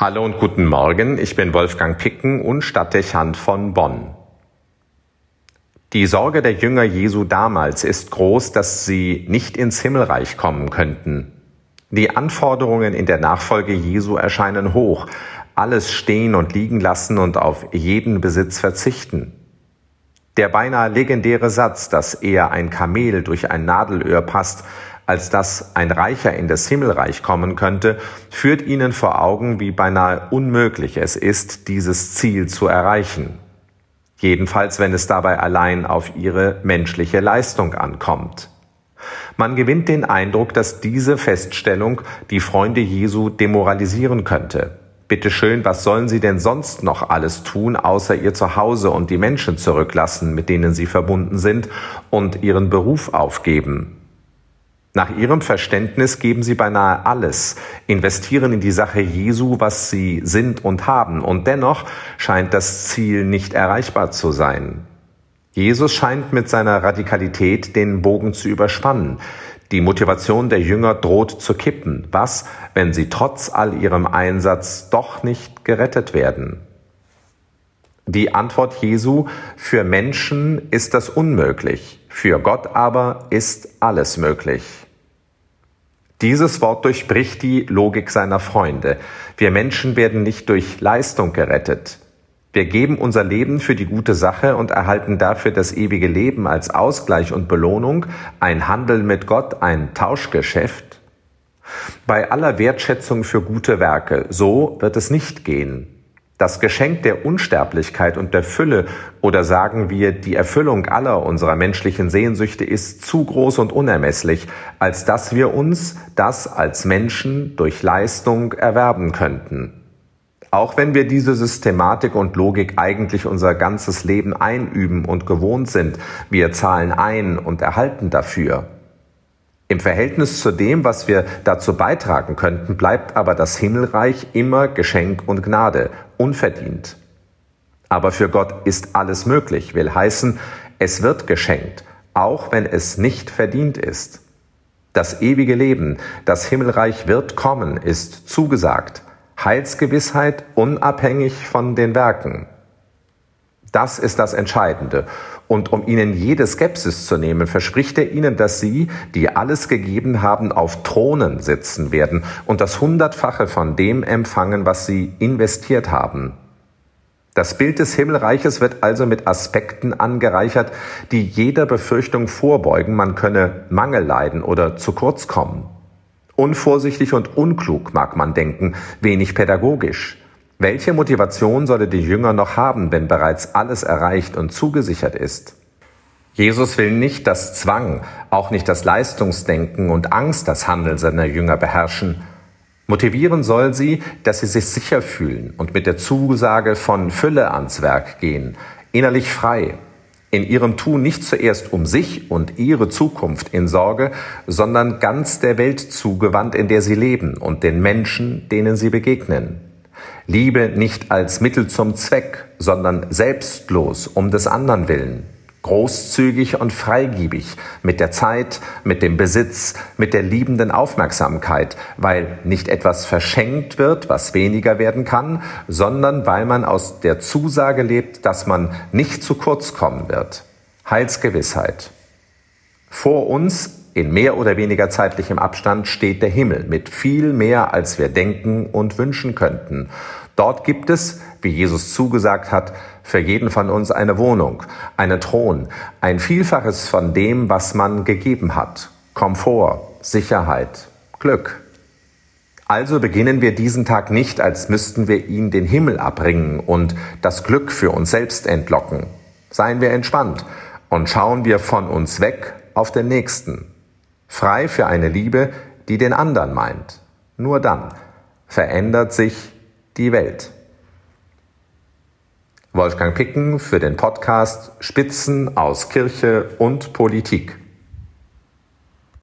Hallo und guten Morgen, ich bin Wolfgang Picken und Stadtdechant von Bonn. Die Sorge der Jünger Jesu damals ist groß, dass sie nicht ins Himmelreich kommen könnten. Die Anforderungen in der Nachfolge Jesu erscheinen hoch, alles stehen und liegen lassen und auf jeden Besitz verzichten. Der beinahe legendäre Satz, dass eher ein Kamel durch ein Nadelöhr passt, als dass ein Reicher in das Himmelreich kommen könnte, führt ihnen vor Augen, wie beinahe unmöglich es ist, dieses Ziel zu erreichen. Jedenfalls, wenn es dabei allein auf ihre menschliche Leistung ankommt. Man gewinnt den Eindruck, dass diese Feststellung die Freunde Jesu demoralisieren könnte. Bitte schön, was sollen sie denn sonst noch alles tun, außer ihr Zuhause und die Menschen zurücklassen, mit denen sie verbunden sind, und ihren Beruf aufgeben? Nach ihrem Verständnis geben sie beinahe alles, investieren in die Sache Jesu, was sie sind und haben, und dennoch scheint das Ziel nicht erreichbar zu sein. Jesus scheint mit seiner Radikalität den Bogen zu überspannen. Die Motivation der Jünger droht zu kippen. Was, wenn sie trotz all ihrem Einsatz doch nicht gerettet werden? Die Antwort Jesu, für Menschen ist das unmöglich, für Gott aber ist alles möglich. Dieses Wort durchbricht die Logik seiner Freunde. Wir Menschen werden nicht durch Leistung gerettet. Wir geben unser Leben für die gute Sache und erhalten dafür das ewige Leben als Ausgleich und Belohnung, ein Handel mit Gott, ein Tauschgeschäft. Bei aller Wertschätzung für gute Werke, so wird es nicht gehen. Das Geschenk der Unsterblichkeit und der Fülle oder sagen wir die Erfüllung aller unserer menschlichen Sehnsüchte ist zu groß und unermesslich, als dass wir uns das als Menschen durch Leistung erwerben könnten. Auch wenn wir diese Systematik und Logik eigentlich unser ganzes Leben einüben und gewohnt sind, wir zahlen ein und erhalten dafür. Im Verhältnis zu dem, was wir dazu beitragen könnten, bleibt aber das Himmelreich immer Geschenk und Gnade, unverdient. Aber für Gott ist alles möglich, will heißen, es wird geschenkt, auch wenn es nicht verdient ist. Das ewige Leben, das Himmelreich wird kommen, ist zugesagt. Heilsgewissheit unabhängig von den Werken. Das ist das Entscheidende. Und um ihnen jede Skepsis zu nehmen, verspricht er ihnen, dass sie, die alles gegeben haben, auf Thronen sitzen werden und das Hundertfache von dem empfangen, was sie investiert haben. Das Bild des Himmelreiches wird also mit Aspekten angereichert, die jeder Befürchtung vorbeugen, man könne Mangel leiden oder zu kurz kommen. Unvorsichtig und unklug mag man denken, wenig pädagogisch. Welche Motivation solle die Jünger noch haben, wenn bereits alles erreicht und zugesichert ist? Jesus will nicht, dass Zwang, auch nicht das Leistungsdenken und Angst das Handeln seiner Jünger beherrschen. Motivieren soll sie, dass sie sich sicher fühlen und mit der Zusage von Fülle ans Werk gehen, innerlich frei, in ihrem Tun nicht zuerst um sich und ihre Zukunft in Sorge, sondern ganz der Welt zugewandt, in der sie leben und den Menschen, denen sie begegnen. Liebe nicht als Mittel zum Zweck, sondern selbstlos um des anderen willen. Großzügig und freigiebig mit der Zeit, mit dem Besitz, mit der liebenden Aufmerksamkeit, weil nicht etwas verschenkt wird, was weniger werden kann, sondern weil man aus der Zusage lebt, dass man nicht zu kurz kommen wird. Heilsgewissheit. Vor uns in mehr oder weniger zeitlichem Abstand steht der Himmel mit viel mehr, als wir denken und wünschen könnten. Dort gibt es, wie Jesus zugesagt hat, für jeden von uns eine Wohnung, einen Thron, ein Vielfaches von dem, was man gegeben hat. Komfort, Sicherheit, Glück. Also beginnen wir diesen Tag nicht, als müssten wir ihn den Himmel abbringen und das Glück für uns selbst entlocken. Seien wir entspannt und schauen wir von uns weg auf den Nächsten. Frei für eine Liebe, die den anderen meint. Nur dann verändert sich die Welt. Wolfgang Picken für den Podcast Spitzen aus Kirche und Politik.